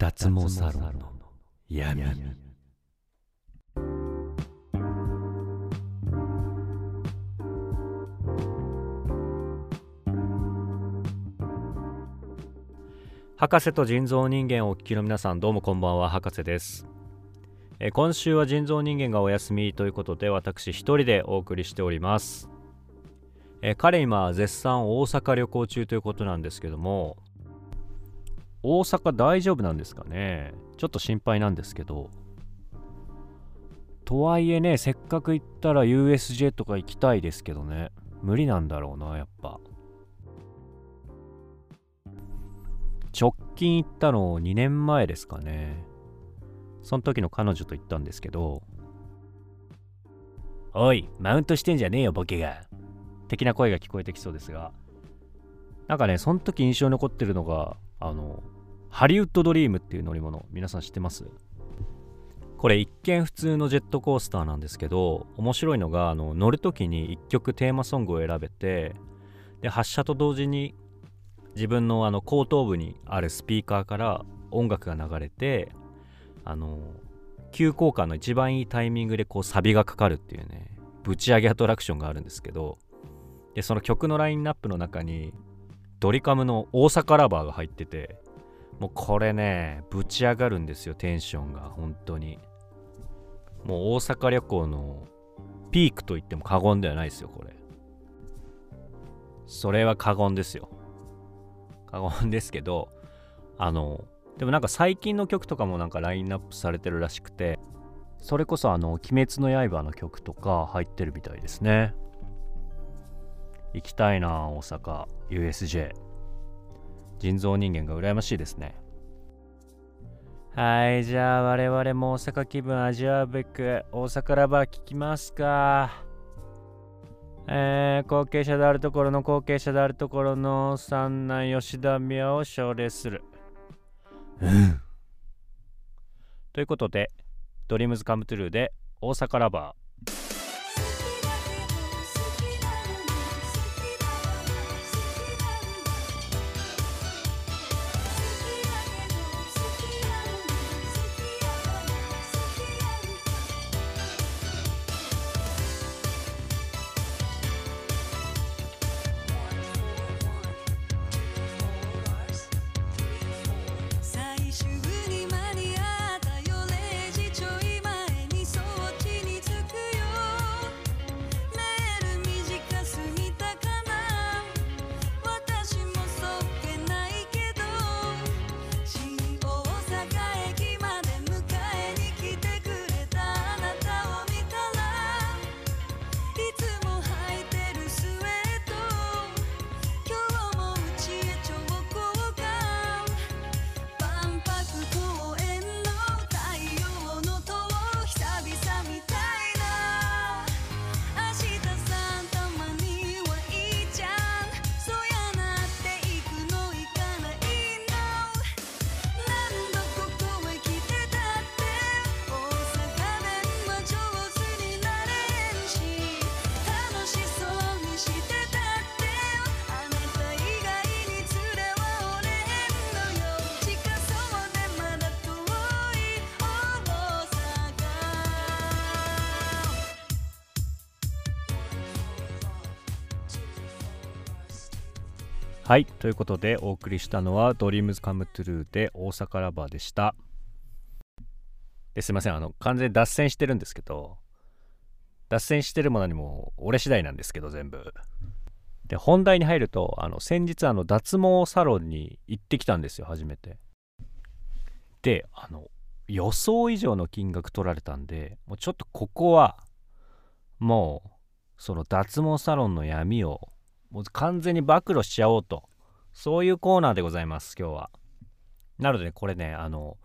脱毛サロンの闇。博士と人造人間をお聞きの皆さんどうもこんばんは博士です。え今週は人造人間がお休みということで私一人でお送りしております。え彼今絶賛大阪旅行中ということなんですけども大阪大丈夫なんですかね？ちょっと心配なんですけど。とはいえねせっかく行ったら USJ とか行きたいですけどね。無理なんだろうなやっぱ。直近行ったの2年前ですかね。その時の彼女と行ったんですけど。おいマウントしてんじゃねえよボケが。的な声が聞こえてきそうですが。なんかねその時印象に残ってるのがあのハリウッドドリームっていう乗り物皆さん知ってます？これ一見普通のジェットコースターなんですけど面白いのがあの乗る時に1曲テーマソングを選べてで発車と同時に自分のあの後頭部にあるスピーカーから音楽が流れてあの急降下の一番いいタイミングでこうサビがかかるっていうねぶち上げアトラクションがあるんですけどでその曲のラインナップの中にドリカムの大阪ラバーが入っててもうこれねぶち上がるんですよテンションが。本当に。もう大阪旅行のピークと言っても過言ではないですよこれ。それは過言ですよ。過言ですけどあのでもなんか最近の曲とかもなんかラインナップされてるらしくてそれこそあの「鬼滅の刃」の曲とか入ってるみたいですね。行きたいな大阪 USJ 人造人間が羨ましいですねはいじゃあ我々も大阪気分味わうべく大阪ラバー聞きますかえー、後継者であるところの後継者であるところの三男吉田宮を奨励する。うん。ということで、ドリームズカムトゥルーで大阪ラバー。はい。ということで、お送りしたのは、Dreams Come True で大阪ラバーでした。ですいません。あの、完全脱線してるんですけど、脱線してるものにも、俺次第なんですけど、全部。で、本題に入ると、あの、先日、あの、脱毛サロンに行ってきたんですよ、初めて。で、あの、予想以上の金額取られたんで、もうちょっとここは、もう、その脱毛サロンの闇をもう完全に暴露しちゃおうと。そういうコーナーでございます、今日は。なので、これね、あの、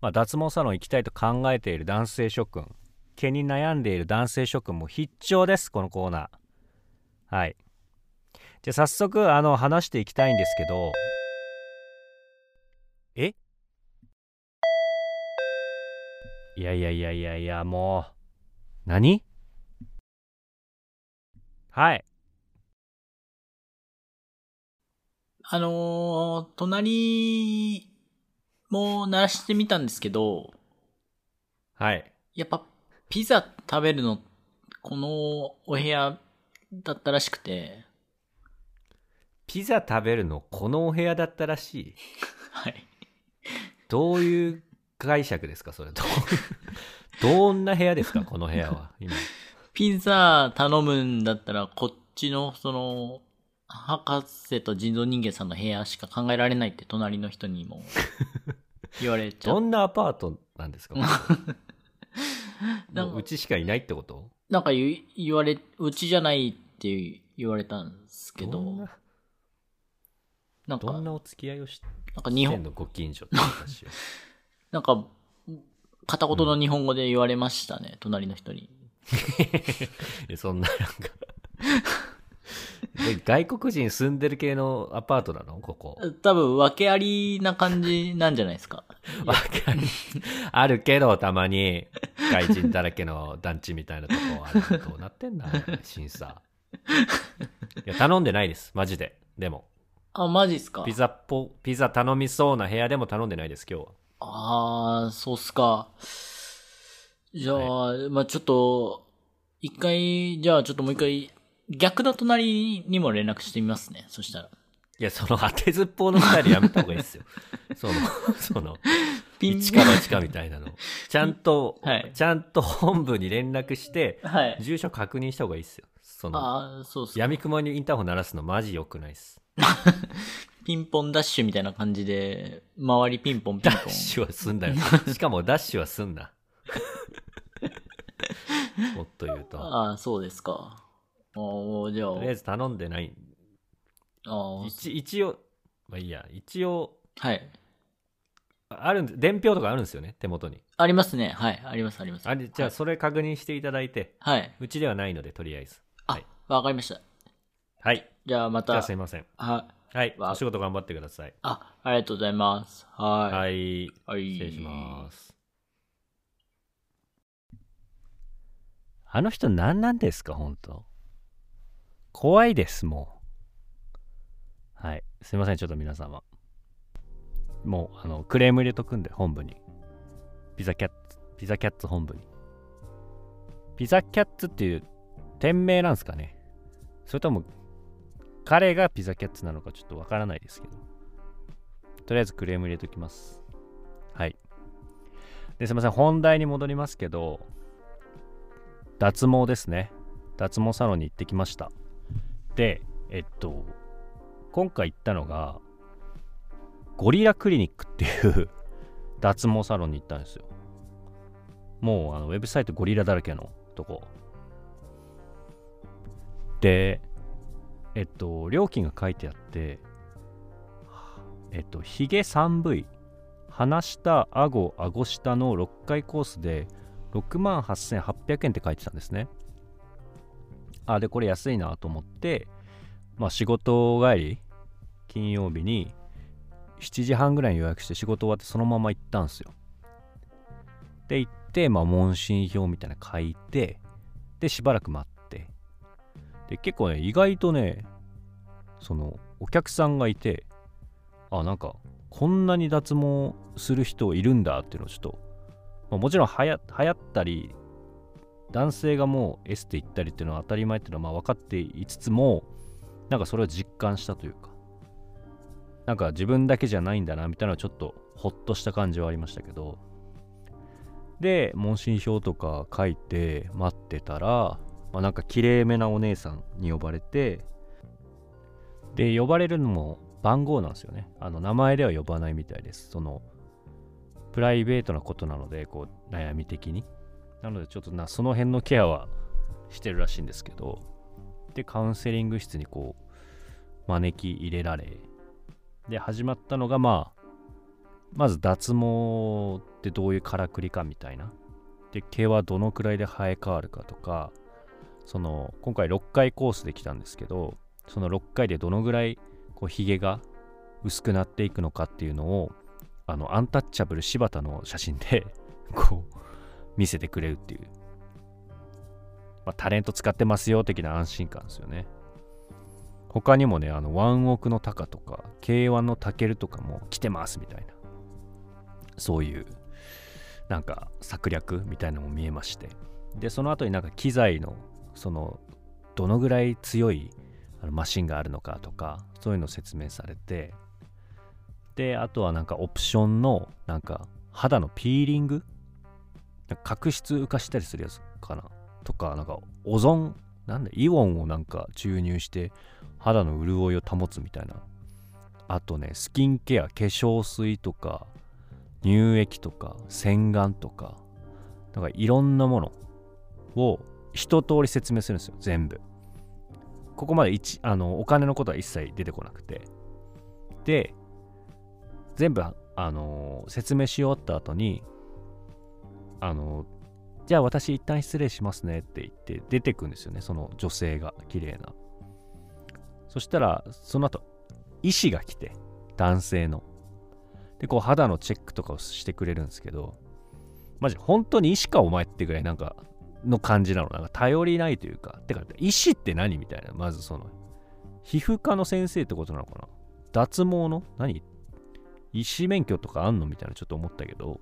まあ、脱毛サロン行きたいと考えている男性諸君、毛に悩んでいる男性諸君も必聴です、このコーナー。はい。じゃあ早速、あの、話していきたいんですけど、え？いやいやいやいやいや、もう、何？はい。あのー、隣も鳴らしてみたんですけど、はい。やっぱピザ食べるの、このお部屋だったらしくて、ピザ食べるのこのお部屋だったらしい。はい。どういう解釈ですかそれ。どうどんな部屋ですかこの部屋は。今。ピザ頼むんだったら、こっちの、その、博士と人造人間さんの部屋しか考えられないって隣の人にも 言われちゃう。どんなアパートなんですか？なんかもううちしかいないってこと？なんか言い言われ、うちじゃないって言われたんですけど、どんな？なんか、どんなお付き合いをしなんか日本、の？ご近所って話を。なんか、片言の日本語で言われましたね、隣の人に。そんななんかで外国人住んでる系のアパートなの？ここ。多分、訳ありな感じなんじゃないですか。わかる。あるけど、たまに、外人だらけの団地みたいなとこある。どうなってんだ、審査。いや、頼んでないです。マジで。でも、あ、マジっすか？ピザっぽ、ピザ頼みそうな部屋でも頼んでないです、今日は。あー、そうっすか。じゃあ、まあちょっと、一回、じゃあちょっともう一回、逆の隣にも連絡してみますね。そしたら。いや、その当てずっぽうのスタイルやめた方がいいですよ。その、その、ピン一か八かみたいなの。ちゃんと、はいちゃんと本部に連絡して、はい。住所確認した方がいいですよ。その、あー、そう。闇雲にインターホン鳴らすのマジ良くないっす。ピンポンダッシュみたいな感じで、周りピンポンピンポン。ダッシュはすんだよ。しかもダッシュはすんな。もっと言うと。ああ、そうですか。ああ、じゃあ、とりあえず頼んでない。ああ、一一応、まあいいや、一応、はい。あるんで、伝票とかあるんですよね、手元に。ありますね。はい。あります、あります。あれ、じゃあそれ確認していただいて、はい。うちではないので、とりあえず。あ、はいわかりました。はい。じゃあまじゃあた、すいません。は、はい。わお仕事頑張ってください。あ、ありがとうございます。ははい。い。はい。失礼します。あの人何なんですか、本当怖いです、もう。はい。すいません、ちょっと皆様。もう、あの、クレーム入れとくんで、本部に。ピザキャッツ、ピザキャッツ本部に。ピザキャッツっていう店名なんですかね。それとも、彼がピザキャッツなのかちょっとわからないですけど。とりあえずクレーム入れときます。はい。ですいません、本題に戻りますけど、脱毛ですね。脱毛サロンに行ってきました。で、えっと、今回行ったのが、ゴリラクリニックっていう 脱毛サロンに行ったんですよ。もうあのウェブサイトゴリラだらけのとこ。で、えっと、料金が書いてあって、えっと、ヒゲ 3V、鼻下、顎、顎下の6回コースで6万8800円って書いてたんですね。あ、で、これ安いなと思って、まあ仕事帰り、金曜日に7時半ぐらいに予約して仕事終わってそのまま行ったんですよ。で、行って、まあ問診票みたいなの書いて、で、しばらく待って。で、結構ね、意外とね、その、お客さんがいて、あ、なんか、こんなに脱毛する人いるんだっていうのをちょっと、まあ、もちろんはや流行ったり、男性がもうエステ行ったりっていうのは当たり前っていうのはまあ分かっていつつも、なんかそれを実感したというか、なんか自分だけじゃないんだなみたいなのはちょっとほっとした感じはありましたけど、で、問診票とか書いて待ってたら、まあ、なんか綺麗めなお姉さんに呼ばれて、で、呼ばれるのも番号なんですよね。あの、名前では呼ばないみたいです。その、プライベートなことなので、こう、悩み的に。なので、ちょっとな、その辺のケアはしてるらしいんですけど、で、カウンセリング室にこう、招き入れられ、で、始まったのが、まあ、まず脱毛ってどういうからくりかみたいな。で、毛はどのくらいで生え変わるかとか、その、今回6回コースで来たんですけど、その6回でどのぐらいこうヒゲが薄くなっていくのかっていうのをあのアンタッチャブル柴田の写真でこう見せてくれるっていう、まあ、タレント使ってますよ的な安心感ですよね。他にもねあのワンオクのタカとか K1 のタケルとかも来てますみたいな。そういうなんか策略みたいなのも見えまして。でその後になんか機材のそのどのぐらい強いあのマシンがあるのかとかそういうのを説明されて。であとはなんかオプションのなんか肌のピーリング角質浮かしたりするやつかなとかなんかオゾンなんだイオンをなんか注入して肌の潤いを保つみたいな。あとねスキンケア化粧水とか乳液とか洗顔とかなんかいろんなものを一通り説明するんですよ全部。ここまで一あのお金のことは一切出てこなくて。で全部あの説明し終わった後にあのじゃあ私一旦失礼しますねって言って出てくんですよねその女性が綺麗な。そしたらその後医師が来て男性の。でこう肌のチェックとかをしてくれるんですけどマジ本当に医師かお前ってぐらいなんかの感じなの。なんか頼りないというか。てか医師って何みたいなまずその皮膚科の先生ってことなのかな。脱毛の？何？医師免許とかあんの？みたいなちょっと思ったけど。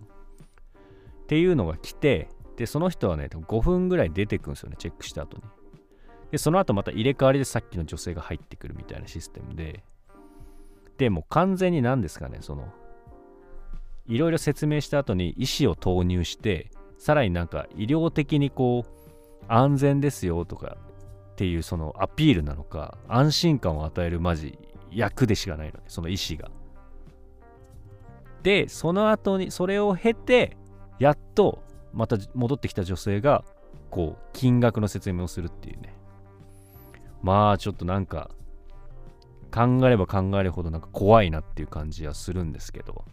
っていうのが来てでその人はね5分ぐらい出てくんですよねチェックした後に。でその後また入れ替わりでさっきの女性が入ってくるみたいなシステムで。でもう完全に何ですかねそのいろいろ説明した後に医師を投入してさらになんか医療的にこう安全ですよとかっていうそのアピールなのか安心感を与えるマジ役でしかないのねその医師が。でその後にそれを経てやっとまた戻ってきた女性がこう金額の説明をするっていうね。まあちょっとなんか考えれば考えるほどなんか怖いなっていう感じはするんですけど。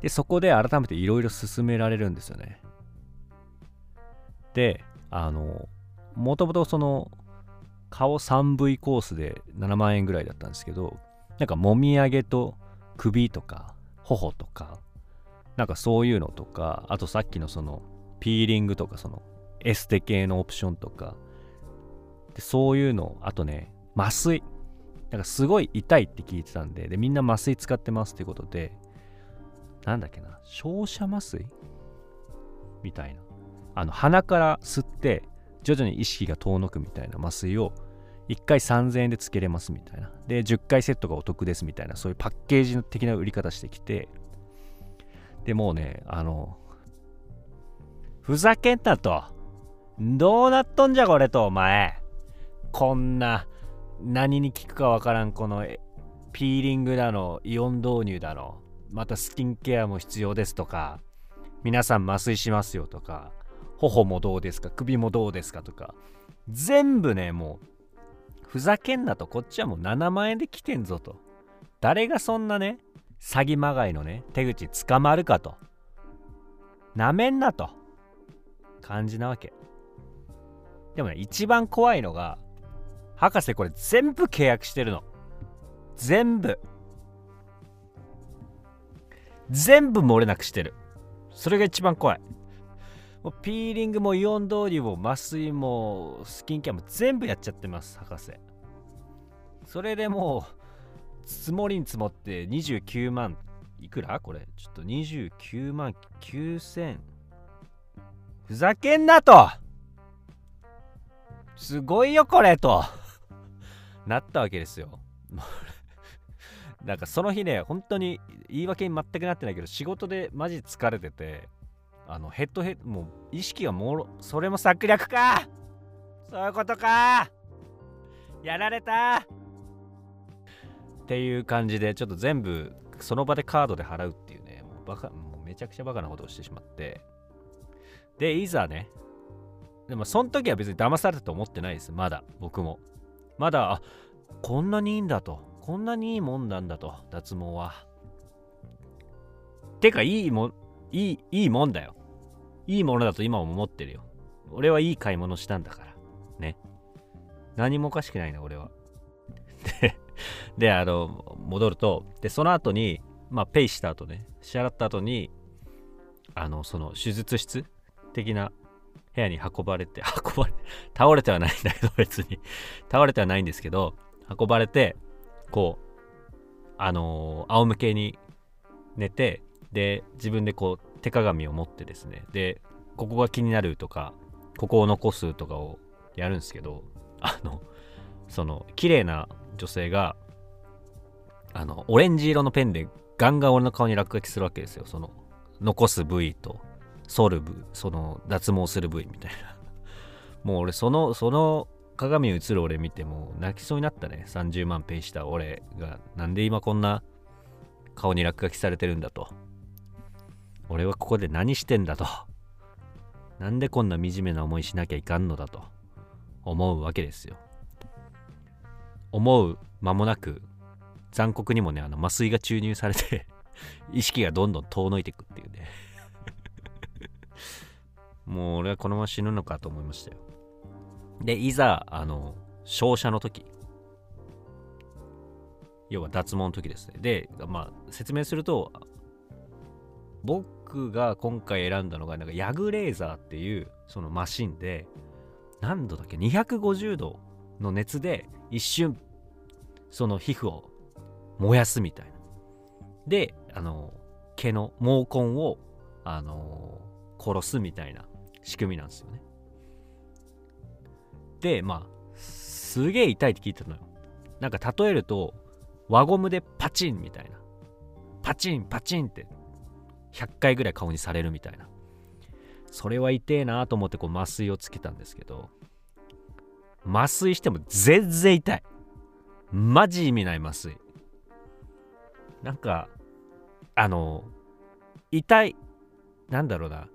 でそこで改めていろいろ進められるんですよね。であのもともとその顔 3V コースで7万円ぐらいだったんですけどなんかもみあげと首とか頬とかなんかそういうのとかあとさっきのそのピーリングとかそのエステ系のオプションとかでそういうのあとね麻酔。なんかすごい痛いって聞いてたんででみんな麻酔使ってますってことでなんだっけな照射麻酔？みたいな。あの鼻から吸って徐々に意識が遠のくみたいな麻酔を1回3000円でつけれますみたいな。で10回セットがお得ですみたいなそういうパッケージ的な売り方してきてでもうねあのふざけんなと。どうなっとんじゃこれとお前。こんな何に効くかわからんこのピーリングだのイオン導入だの。またスキンケアも必要ですとか。皆さん麻酔しますよとか。頬もどうですか？首もどうですかとか。全部ねもうふざけんなと。こっちはもう7万円で来てんぞと。誰がそんなね詐欺まがいのね手口捕まるかと。なめんなと。感じなわけ。でもね一番怖いのが博士これ全部契約してるの。全部。全部漏れなくしてる。それが一番怖い。もうピーリングもイオン導入も麻酔もスキンケアも全部やっちゃってます博士。それでもう積もりに積もって29万いくら？これ。ちょっと29万9000ふざけんなと。すごいよこれと。なったわけですよ。なんかその日ね本当に言い訳に全くなってないけど仕事でマジ疲れててあのヘッドヘッドもう意識がもろそれも策略か。そういうことか。やられた。っていう感じでちょっと全部その場でカードで払うっていうねもうバカもうめちゃくちゃバカなことをしてしまって。でいざねでもその時は別に騙されたと思ってないですまだ僕も。まだあこんなにいいんだとこんなにいいもんなんだと脱毛は。てかいいもんいいいいもんだよ。いいものだと今も思ってるよ。俺はいい買い物したんだから。ね。何もおかしくないな俺は。で であの戻るとでその後にまあペイした後ね支払った後にあのその手術室的な部屋に運ばれて 運ばれ倒れてはないんだけど 別に。倒れてはないんですけど運ばれてこうあのー、仰向けに寝てで自分でこう手鏡を持ってですねでここが気になるとかここを残すとかをやるんですけどあのその綺麗な女性があのオレンジ色のペンでガンガン俺の顔に落書きするわけですよ。その残す部位と剃る部その脱毛する部位みたいな。もう俺そのその鏡に映る俺見ても泣きそうになったね。30万ペイした俺がなんで今こんな顔に落書きされてるんだと。俺はここで何してんだと。なんでこんな惨めな思いしなきゃいかんのだと思うわけですよ。思う間もなく残酷にもねあの麻酔が注入されて 意識がどんどん遠のいていくっていうね。もう俺はこのまま死ぬのかと思いましたよ。でいざあの照射の時。要は脱毛の時ですね。でまあ説明すると僕が今回選んだのがなんかヤグレーザーっていうそのマシンで何度だっけ？250度の熱で一瞬その皮膚を燃やすみたいな。であの毛の毛根をあの殺すみたいな仕組みなんですよね。でまあすげえ痛いって聞いてたのよ。なんか例えると輪ゴムでパチンみたいな。パチンパチンって100回ぐらい顔にされるみたいな。それは痛えなと思ってこう麻酔をつけたんですけど麻酔しても全然痛い。マジ意味ない麻酔。なんかあの痛いなんだろうな。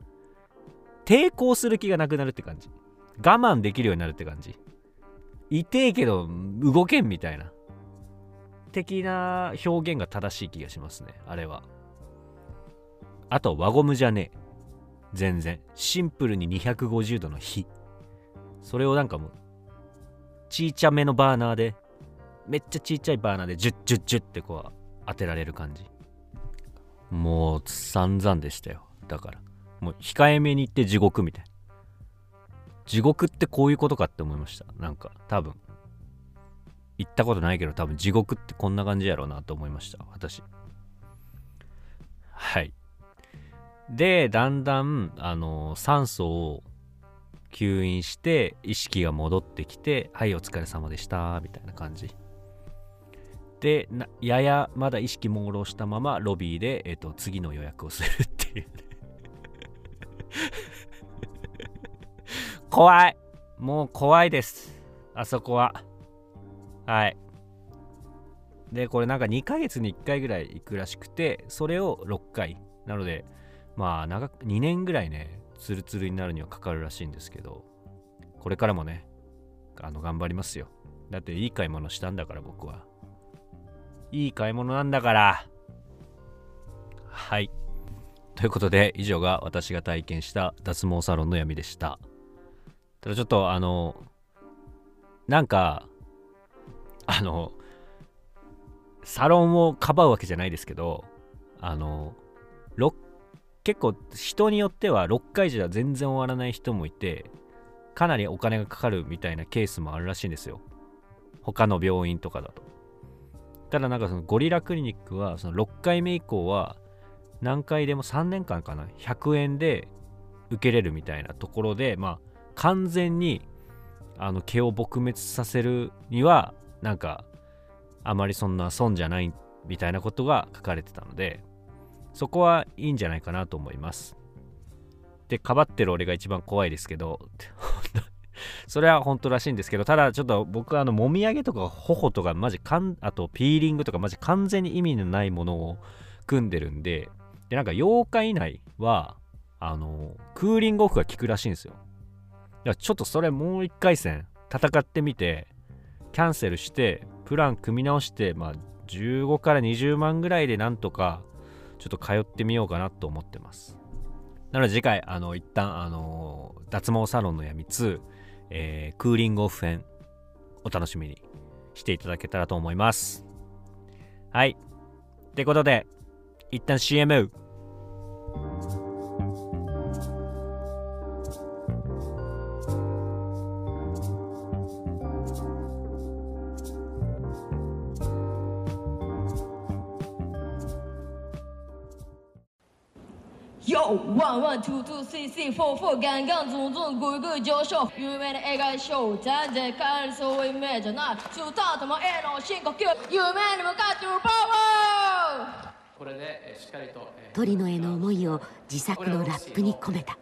抵抗する気がなくなるって感じ。我慢できるようになるって感じ。痛えけど動けんみたいな。的な表現が正しい気がしますね。あれは。あと輪ゴムじゃねえ。全然。シンプルに250度の火。それをなんかもうちいちゃめのバーナーでめっちゃちっちゃいバーナーでジュッジュッジュッってこう当てられる感じ。もう散々でしたよ。だから。もう控えめに言って地獄みたい。な地獄ってこういうことかって思いました。なんか多分。行ったことないけど多分地獄ってこんな感じやろうなと思いました。私。はい。でだんだんあの酸素を吸引して意識が戻ってきてはいお疲れ様でしたみたいな感じ。でややまだ意識朦朧したままロビーで、えーと、次の予約をするっていう 怖い。もう怖いです。あそこは。はい。でこれなんか2ヶ月に1回ぐらい行くらしくてそれを6回。なのでまあ長く2年ぐらいねツルツルになるにはかかるらしいんですけどこれからもねあの頑張りますよ。だっていい買い物したんだから僕は。いい買い物なんだから。はい。ということで以上が私が体験した脱毛サロンの闇でした。ただちょっとあのなんかあのサロンをかばうわけじゃないですけどあの結構人によっては6回じゃ全然終わらない人もいてかなりお金がかかるみたいなケースもあるらしいんですよ。他の病院とかだと。ただなんかそのゴリラクリニックはその6回目以降は何回でも3年間かな100円で受けれるみたいなところでまあ完全にあの毛を撲滅させるにはなんかあまりそんな損じゃないみたいなことが書かれてたのでそこはいいんじゃないかなと思います。で、かばってる俺が一番怖いですけど、それは本当らしいんですけど、ただちょっと僕はあの、もみあげとか頬とかマジかん、あとピーリングとかマジ完全に意味のないものを組んでるんで、で、なんか8日以内は、あの、クーリングオフが効くらしいんですよ。いや、ちょっとそれもう一回戦戦ってみて、キャンセルして、プラン組み直して、まあ、15から20万ぐらいでなんとかちょっと通ってみようかなと思ってます。なので次回、あの、一旦、あの、脱毛サロンの闇2、えー、クーリングオフ編、お楽しみにしていただけたらと思います。はい。ってことで、一旦 CM。ワンワン、ツーツー、スリースリー、フォーフォー、ガンガン、ズンズン、グイグイ上昇。有名な映画ショー、全然変えるそういう夢じゃない。スタート前の深呼吸、夢に向かってるパワーこれでしっかりと、鳥の絵の思いを自作のラップに込めた